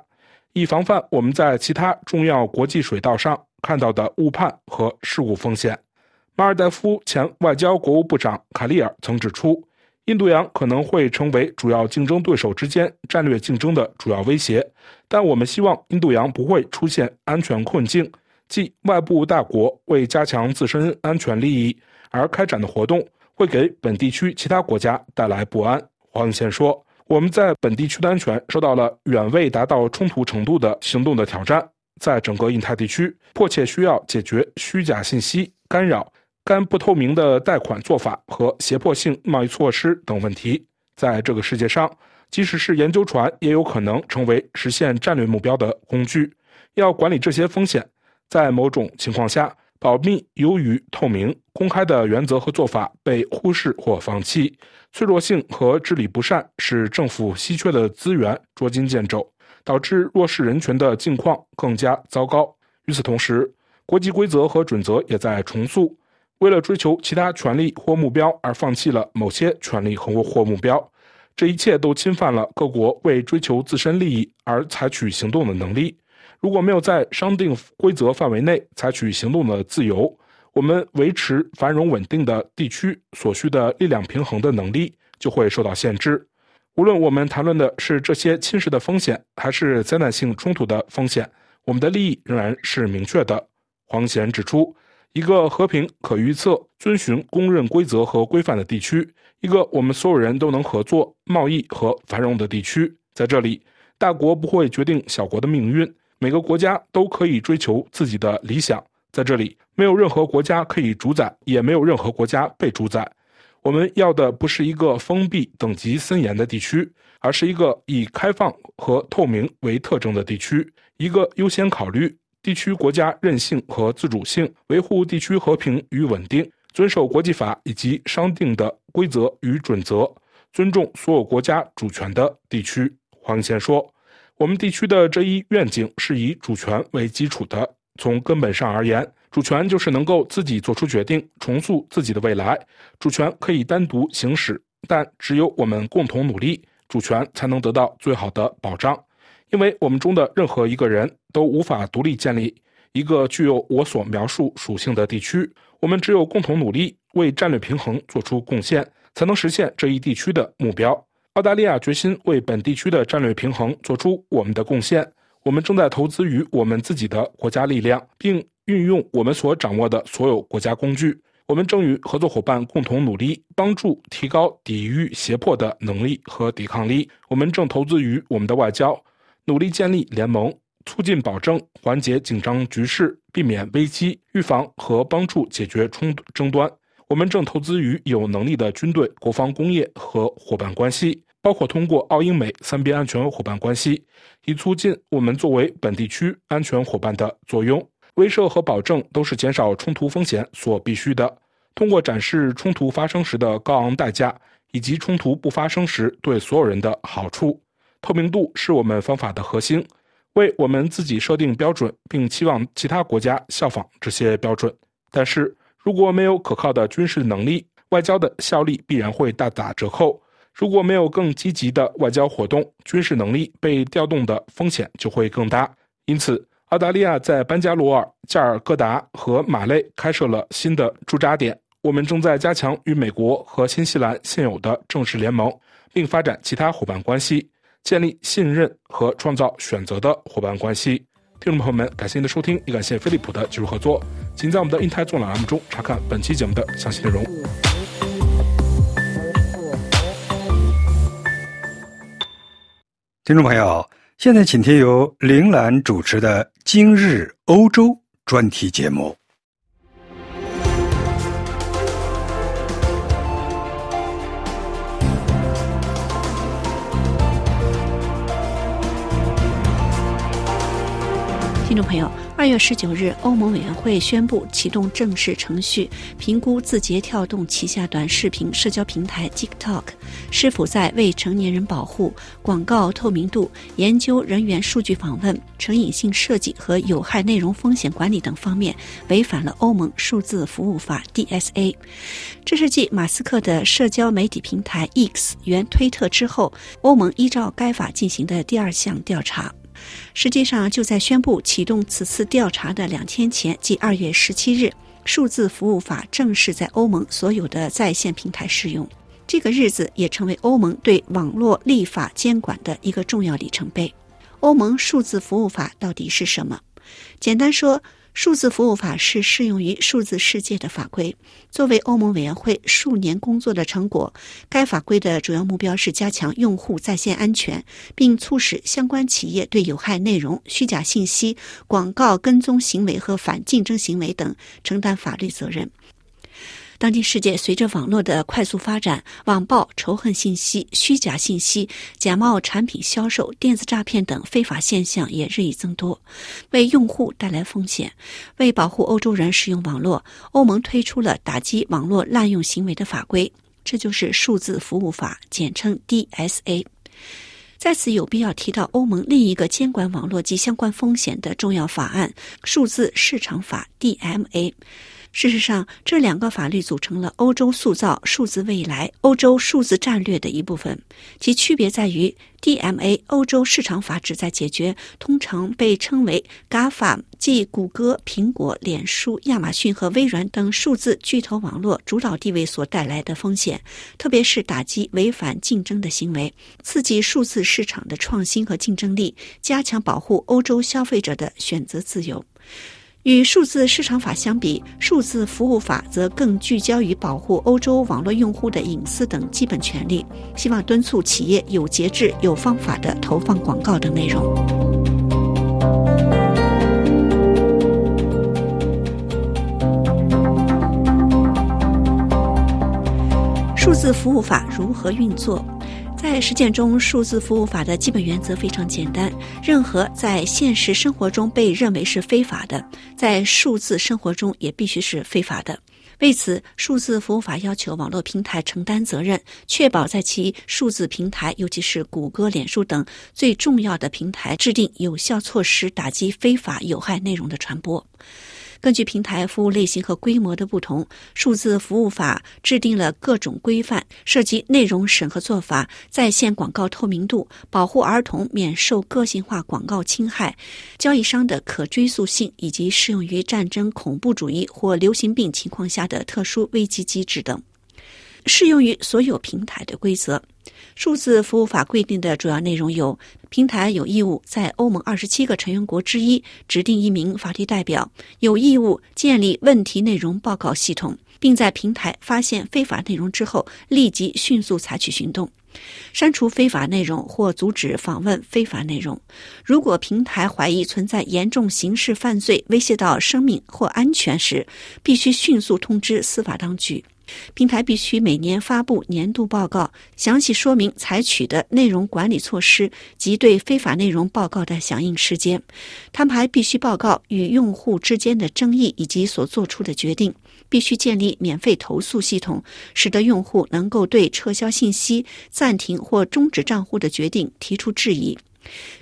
以防范我们在其他重要国际水道上看到的误判和事故风险。马尔代夫前外交国务部长卡利尔曾指出，印度洋可能会成为主要竞争对手之间战略竞争的主要威胁。但我们希望印度洋不会出现安全困境，即外部大国为加强自身安全利益而开展的活动会给本地区其他国家带来不安。黄永宪说：“我们在本地区的安全受到了远未达到冲突程度的行动的挑战，在整个印太地区，迫切需要解决虚假信息干扰。”干不透明的贷款做法和胁迫性贸易措施等问题，在这个世界上，即使是研究船，也有可能成为实现战略目标的工具。要管理这些风险，在某种情况下，保密优于透明。公开的原则和做法被忽视或放弃，脆弱性和治理不善使政府稀缺的资源捉襟见肘，导致弱势人权的境况更加糟糕。与此同时，国际规则和准则也在重塑。为了追求其他权利或目标而放弃了某些权利和或目标，这一切都侵犯了各国为追求自身利益而采取行动的能力。如果没有在商定规则范围内采取行动的自由，我们维持繁荣稳定的地区所需的力量平衡的能力就会受到限制。无论我们谈论的是这些侵蚀的风险，还是灾难性冲突的风险，我们的利益仍然是明确的。黄贤指出。一个和平、可预测、遵循公认规则和规范的地区，一个我们所有人都能合作、贸易和繁荣的地区。在这里，大国不会决定小国的命运，每个国家都可以追求自己的理想。在这里，没有任何国家可以主宰，也没有任何国家被主宰。我们要的不是一个封闭、等级森严的地区，而是一个以开放和透明为特征的地区，一个优先考虑。地区国家韧性和自主性，维护地区和平与稳定，遵守国际法以及商定的规则与准则，尊重所有国家主权的地区。黄先说：“我们地区的这一愿景是以主权为基础的。从根本上而言，主权就是能够自己做出决定，重塑自己的未来。主权可以单独行使，但只有我们共同努力，主权才能得到最好的保障。”因为我们中的任何一个人都无法独立建立一个具有我所描述属性的地区，我们只有共同努力，为战略平衡做出贡献，才能实现这一地区的目标。澳大利亚决心为本地区的战略平衡做出我们的贡献。我们正在投资于我们自己的国家力量，并运用我们所掌握的所有国家工具。我们正与合作伙伴共同努力，帮助提高抵御胁迫的能力和抵抗力。我们正投资于我们的外交。努力建立联盟，促进保证缓解紧张局势，避免危机，预防和帮助解决冲争端。我们正投资于有能力的军队、国防工业和伙伴关系，包括通过澳英美三边安全伙伴关系，以促进我们作为本地区安全伙伴的作用。威慑和保证都是减少冲突风险所必须的。通过展示冲突发生时的高昂代价，以及冲突不发生时对所有人的好处。透明度是我们方法的核心，为我们自己设定标准，并期望其他国家效仿这些标准。但是，如果没有可靠的军事能力，外交的效力必然会大打折扣。如果没有更积极的外交活动，军事能力被调动的风险就会更大。因此，澳大利亚在班加罗尔、加尔各答和马累开设了新的驻扎点。我们正在加强与美国和新西兰现有的正式联盟，并发展其他伙伴关系，建立信任和创造选择的伙伴关系。听众朋友们，感谢您的收听，也感谢飞利浦的技术合作。请在我们的“印台纵览”栏目中查看本期节目的详细内容。听众朋友，现在请听由铃兰主持的《今日欧洲》专题节目。听众朋友，二月十九日，欧盟委员会宣布启动正式程序，评估字节跳动旗下短视频社交平台 TikTok 是否在未成年人保护、广告透明度、研究人员数据访问、成瘾性设计和有害内容风险管理等方面违反了欧盟数字服务法 （DSA）。这是继马斯克的社交媒体平台 X 原推特之后，欧盟依照该法进行的第二项调查。实际上，就在宣布启动此次调查的两天前，即二月十七日，数字服务法正式在欧盟所有的在线平台适用。这个日子也成为欧盟对网络立法监管的一个重要里程碑。欧盟数字服务法到底是什么？简单说。数字服务法是适用于数字世界的法规。作为欧盟委员会数年工作的成果，该法规的主要目标是加强用户在线安全，并促使相关企业对有害内容、虚假信息、广告跟踪行为和反竞争行为等承担法律责任。当今世界随着网络的快速发展，网暴、仇恨信息、虚假信息、假冒产品销售、电子诈骗等非法现象也日益增多，为用户带来风险。为保护欧洲人使用网络，欧盟推出了打击网络滥用行为的法规，这就是数字服务法，简称 DSA。在此有必要提到欧盟另一个监管网络及相关风险的重要法案——数字市场法 （DMA）。事实上，这两个法律组成了欧洲塑造数字未来、欧洲数字战略的一部分。其区别在于，DMA 欧洲市场法旨在解决通常被称为 GAFA，即谷歌、苹果、脸书、亚马逊和微软等数字巨头网络主导地位所带来的风险，特别是打击违反竞争的行为，刺激数字市场的创新和竞争力，加强保护欧洲消费者的选择自由。与数字市场法相比，数字服务法则更聚焦于保护欧洲网络用户的隐私等基本权利，希望敦促企业有节制、有方法的投放广告等内容。数字服务法如何运作？在实践中，数字服务法的基本原则非常简单：任何在现实生活中被认为是非法的，在数字生活中也必须是非法的。为此，数字服务法要求网络平台承担责任，确保在其数字平台，尤其是谷歌、脸书等最重要的平台，制定有效措施，打击非法有害内容的传播。根据平台服务类型和规模的不同，数字服务法制定了各种规范，涉及内容审核做法、在线广告透明度、保护儿童免受个性化广告侵害、交易商的可追溯性，以及适用于战争、恐怖主义或流行病情况下的特殊危机机制等。适用于所有平台的规则。数字服务法规定的主要内容有：平台有义务在欧盟二十七个成员国之一指定一名法律代表，有义务建立问题内容报告系统，并在平台发现非法内容之后立即迅速采取行动，删除非法内容或阻止访问非法内容。如果平台怀疑存在严重刑事犯罪威胁到生命或安全时，必须迅速通知司法当局。平台必须每年发布年度报告，详细说明采取的内容管理措施及对非法内容报告的响应时间。他们还必须报告与用户之间的争议以及所做出的决定。必须建立免费投诉系统，使得用户能够对撤销信息、暂停或终止账户的决定提出质疑。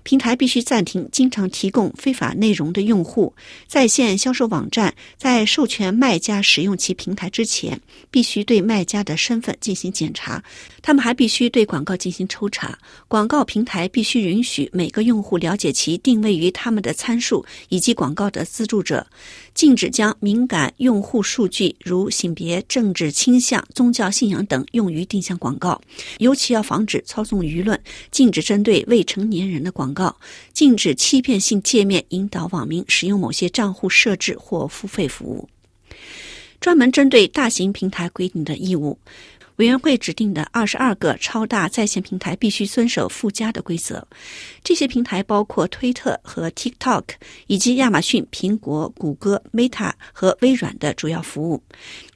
平台必须暂停经常提供非法内容的用户。在线销售网站在授权卖家使用其平台之前，必须对卖家的身份进行检查。他们还必须对广告进行抽查。广告平台必须允许每个用户了解其定位于他们的参数以及广告的资助者。禁止将敏感用户数据，如性别、政治倾向、宗教信仰等，用于定向广告。尤其要防止操纵舆论。禁止针对未成年人的广告。禁止欺骗性界面引导网民使用某些账户设置或付费服务。专门针对大型平台规定的义务。委员会指定的二十二个超大在线平台必须遵守附加的规则。这些平台包括推特和 TikTok，以及亚马逊、苹果、谷歌、Meta 和微软的主要服务。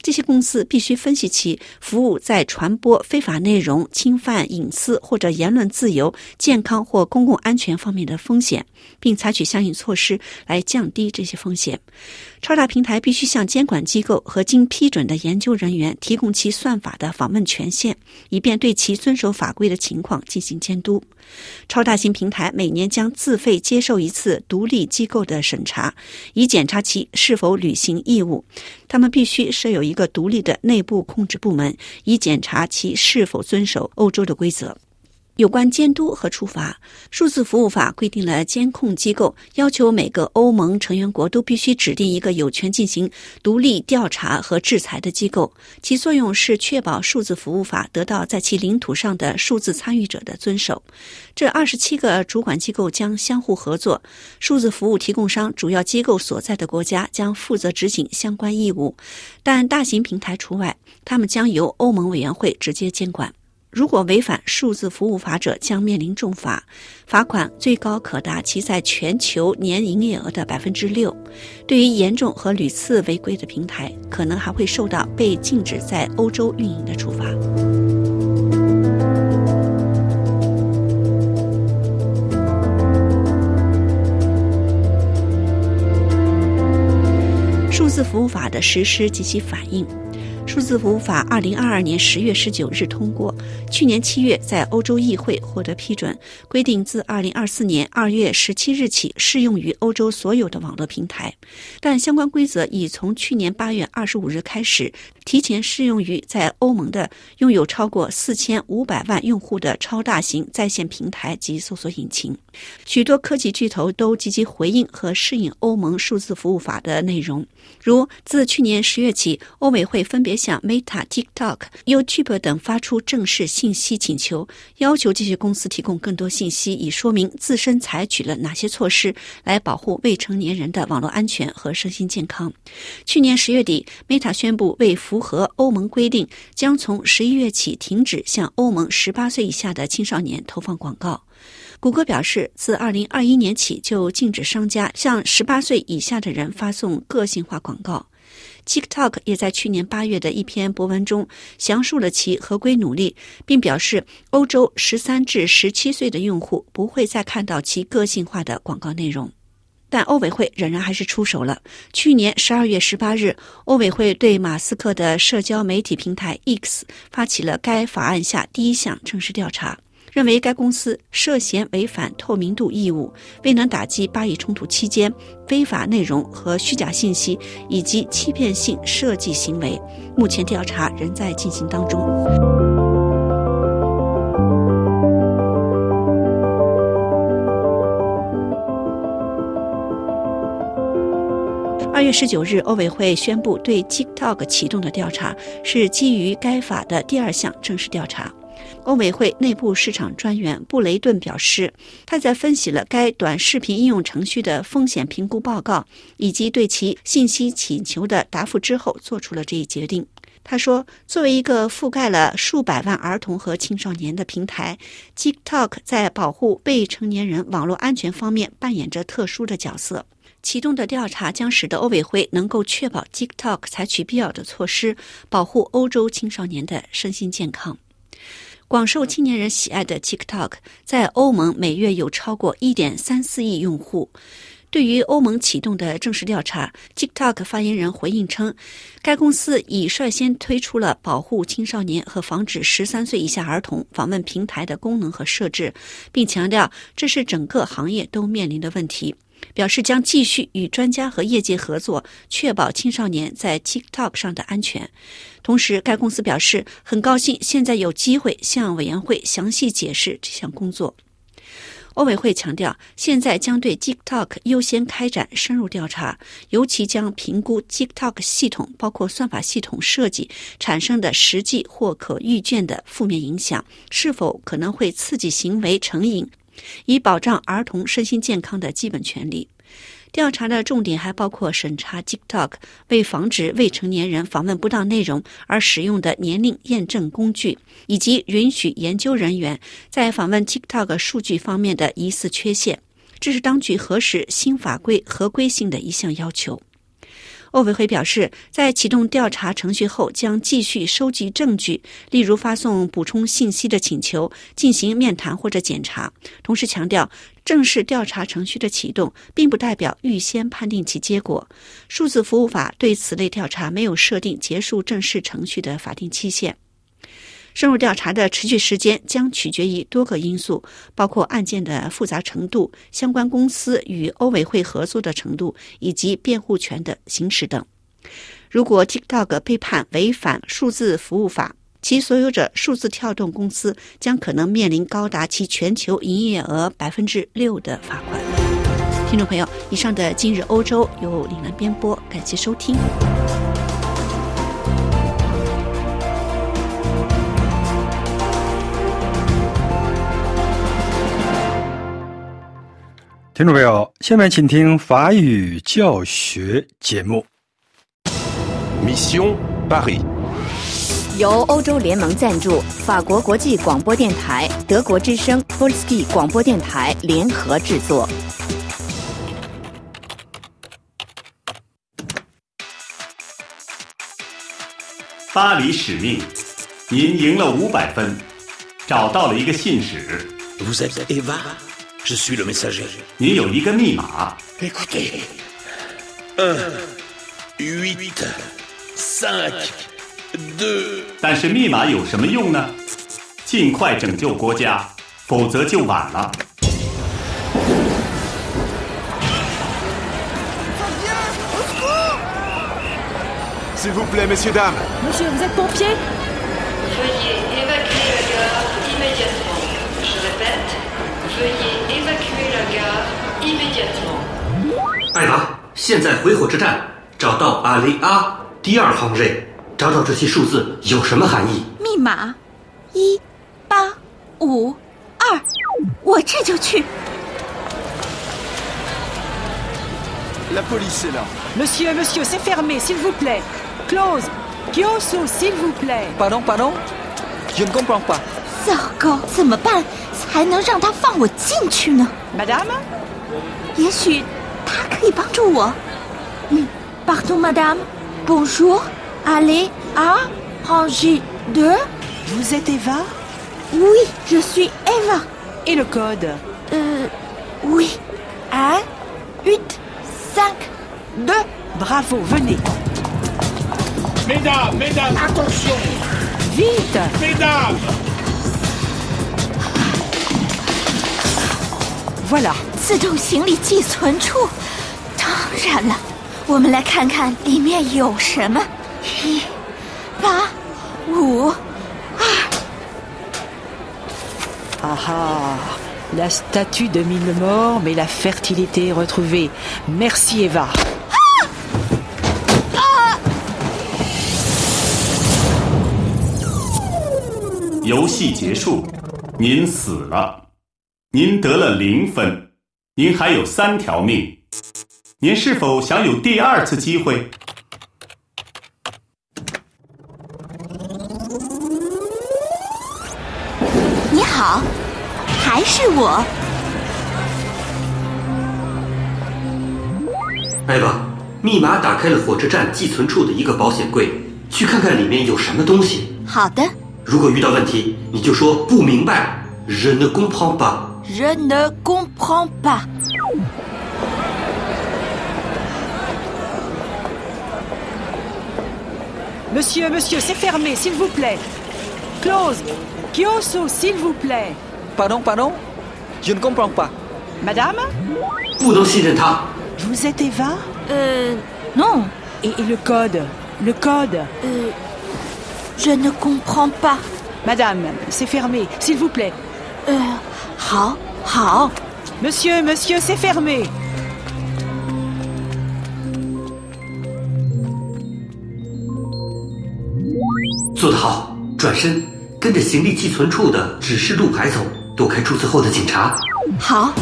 这些公司必须分析其服务在传播非法内容、侵犯隐私或者言论自由、健康或公共安全方面的风险，并采取相应措施来降低这些风险。超大平台必须向监管机构和经批准的研究人员提供其算法的访问权限，以便对其遵守法规的情况进行监督。超大型平台每年将自费接受一次独立机构的审查，以检查其是否履行义务。他们必须设有一个独立的内部控制部门，以检查其是否遵守欧洲的规则。有关监督和处罚，数字服务法规定了监控机构要求每个欧盟成员国都必须指定一个有权进行独立调查和制裁的机构，其作用是确保数字服务法得到在其领土上的数字参与者的遵守。这二十七个主管机构将相互合作，数字服务提供商主要机构所在的国家将负责执行相关义务，但大型平台除外，他们将由欧盟委员会直接监管。如果违反数字服务法者，将面临重罚，罚款最高可达其在全球年营业额的百分之六。对于严重和屡次违规的平台，可能还会受到被禁止在欧洲运营的处罚。数字服务法的实施及其反应。数字服务法二零二二年十月十九日通过，去年七月在欧洲议会获得批准，规定自二零二四年二月十七日起适用于欧洲所有的网络平台，但相关规则已从去年八月二十五日开始提前适用于在欧盟的拥有超过四千五百万用户的超大型在线平台及搜索引擎。许多科技巨头都积极回应和适应欧盟数字服务法的内容，如自去年十月起，欧委会分别。向 Meta、TikTok、YouTube 等发出正式信息请求，要求这些公司提供更多信息，以说明自身采取了哪些措施来保护未成年人的网络安全和身心健康。去年十月底，Meta 宣布为符合欧盟规定，将从十一月起停止向欧盟十八岁以下的青少年投放广告。谷歌表示，自二零二一年起就禁止商家向十八岁以下的人发送个性化广告。TikTok 也在去年八月的一篇博文中详述了其合规努力，并表示欧洲十三至十七岁的用户不会再看到其个性化的广告内容。但欧委会仍然还是出手了。去年十二月十八日，欧委会对马斯克的社交媒体平台 X 发起了该法案下第一项正式调查。认为该公司涉嫌违反透明度义务，未能打击巴以冲突期间非法内容和虚假信息以及欺骗性设计行为。目前调查仍在进行当中。二月十九日，欧委会宣布对 TikTok 启动的调查是基于该法的第二项正式调查。欧委会内部市场专员布雷顿表示，他在分析了该短视频应用程序的风险评估报告以及对其信息请求的答复之后，做出了这一决定。他说：“作为一个覆盖了数百万儿童和青少年的平台，TikTok 在保护未成年人网络安全方面扮演着特殊的角色。启动的调查将使得欧委会能够确保 TikTok 采取必要的措施，保护欧洲青少年的身心健康。”广受青年人喜爱的 TikTok 在欧盟每月有超过1.34亿用户。对于欧盟启动的正式调查，TikTok 发言人回应称，该公司已率先推出了保护青少年和防止十三岁以下儿童访问平台的功能和设置，并强调这是整个行业都面临的问题。表示将继续与专家和业界合作，确保青少年在 TikTok 上的安全。同时，该公司表示很高兴现在有机会向委员会详细解释这项工作。欧委会强调，现在将对 TikTok 优先开展深入调查，尤其将评估 TikTok 系统包括算法系统设计产生的实际或可预见的负面影响，是否可能会刺激行为成瘾。以保障儿童身心健康的基本权利。调查的重点还包括审查 TikTok 为防止未成年人访问不当内容而使用的年龄验证工具，以及允许研究人员在访问 TikTok 数据方面的疑似缺陷。这是当局核实新法规合规性的一项要求。欧委会表示，在启动调查程序后，将继续收集证据，例如发送补充信息的请求、进行面谈或者检查。同时强调，正式调查程序的启动，并不代表预先判定其结果。数字服务法对此类调查没有设定结束正式程序的法定期限。深入调查的持续时间将取决于多个因素，包括案件的复杂程度、相关公司与欧委会合作的程度以及辩护权的行使等。如果 TikTok 被判违反数字服务法，其所有者数字跳动公司将可能面临高达其全球营业额百分之六的罚款。听众朋友，以上的今日欧洲由李兰编播，感谢收听。听众朋友，下面请听法语教学节目。Mission Paris，由欧洲联盟赞助，法国国际广播电台、德国之声 Polski 广播电台联合制作。巴黎使命，您赢了五百分，找到了一个信使。Vous êtes Eva Je suis le messager. 您有一个密码， Écoutez. 1, 8, 5, 2. 但是密码有什么用呢？尽快拯救国家，否则就晚了。 S'il vous plaît, messieurs, dames. Monsieur, vous êtes pompier Veuillez évacuer la gare immédiatement. Je répète, Veuillez évacuer la gare immédiatement. Alva, La police est là. Monsieur, monsieur, c'est fermé, s'il vous plaît. Close. Kyosu, s'il vous plaît. Pardon, pardon Je ne comprends pas. 糟糕，怎么办才能让他放我进去呢？ Madame 也许他可以帮助我。嗯，Pardon, madame. Bonjour. Allez à rangée deux. Vous êtes Eva Oui, je suis Eva. Et le code Euh, oui. Un, huit, cinq, deux. Bravo, venez. Mesdames, mesdames, attention Vite Mesdames 自动行李寄存处。当然了，我们来看看里面有什么。一、八、五、二。Ah ah La statue de mille morts, mais la fertilité retrouvée. Merci Eva. 游戏结束，您死了，您得了零分，您还有三条命，您是否想有第二次机会？你好，还是我。艾娃，密码打开了火车站寄存处的一个保险柜，去看看里面有什么东西。好的如果遇到问题，你就说不明白，Je ne comprends pas。Je ne comprends pas. Monsieur, monsieur, c'est fermé, s'il vous plaît. Close. Kyoso, s'il vous plaît. Pardon, pardon? Je ne comprends pas. Madame? Vous êtes Eva? Euh. Non. Et, et, le code? Le code? Euh. Je ne comprends pas. Madame, c'est fermé, s'il vous plaît. Euh. 好，好。Monsieur, monsieur, c'est fermé. 做得好，转身，跟着行李寄存处的指示路牌走，躲开注册后的警察。好。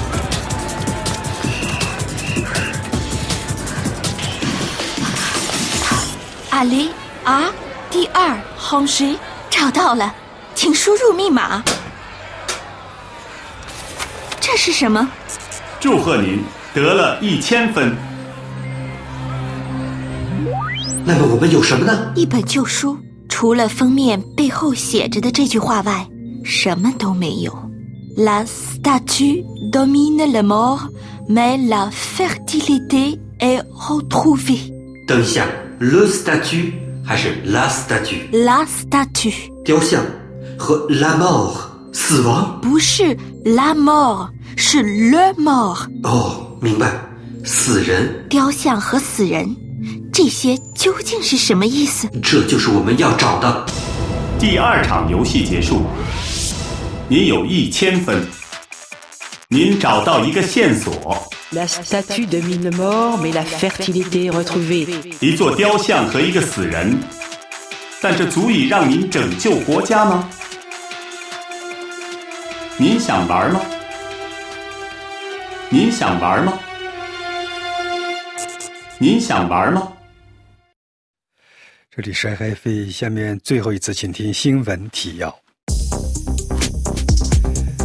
阿里啊，第二红石找到了，请输入密码。这是什么？祝贺您得了一千分。那么我们有什么呢？一本旧书，除了封面背后写着的这句话外，什么都没有。La statue domine la mort, mais la fertilité est retrouvée. 等一下，le statue 还是 la statue？La statue 雕像和 la mort 死亡？不是 la mort，是 le mort。哦，明白，死人，雕像和死人，这些究竟是什么意思？这就是我们要找的。第二场游戏结束，您有一千分。您找到一个线索，La statue domine le mort, mais la fertilité retrouvée. 一座雕像和一个死人，但这足以让您拯救国家吗？您想玩吗？您想玩吗？您想玩吗？这里是 FF，下面最后一次，请听新闻提要。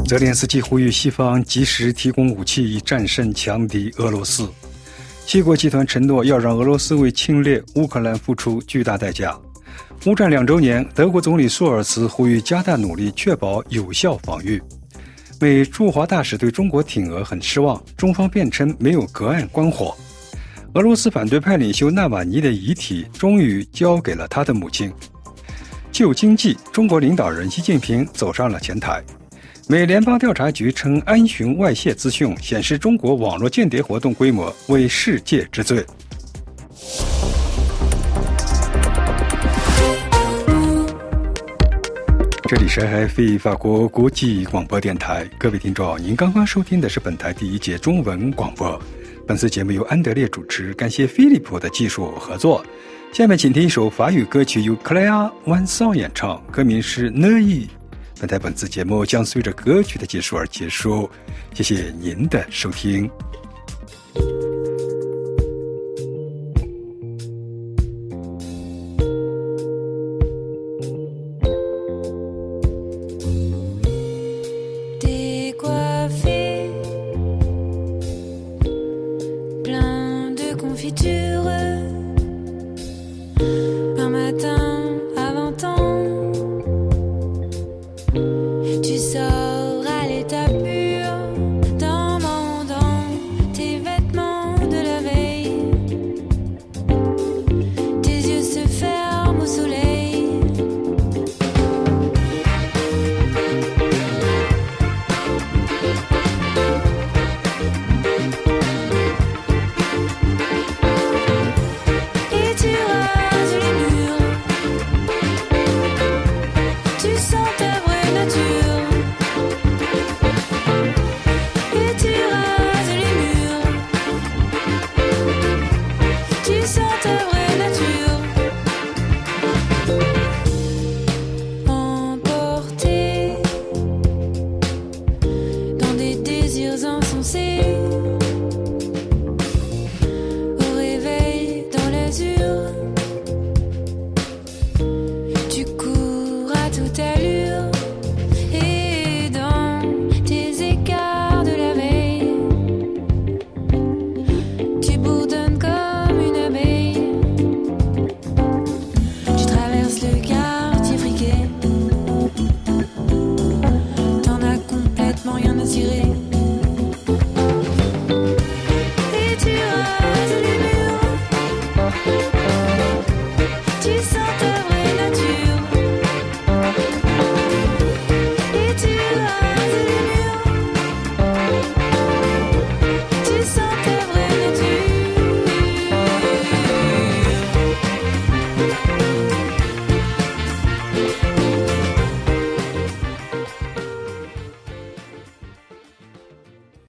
泽连斯基呼吁西方及时提供武器，以战胜强敌俄罗斯。七国集团承诺要让俄罗斯为侵略乌克兰付出巨大代价。乌战两周年，德国总理舒尔茨呼吁加大努力，确保有效防御。美驻华大使对中国挺俄很失望，中方辩称没有隔岸观火。俄罗斯反对派领袖纳瓦尼的遗体终于交给了他的母亲。就经济，中国领导人习近平走上了前台。美联邦调查局称，安巡外泄资讯显示中国网络间谍活动规模为世界之最。这里是 FE 法国国际广播电台，各位听众，您刚刚收听的是本台第一节中文广播。本次节目由安德烈主持，感谢菲利普的技术合作。下面请听一首法语歌曲，由克莱亚·万桑演唱，歌名是《呢伊》。本台本次节目将随着歌曲的结束而结束，谢谢您的收听。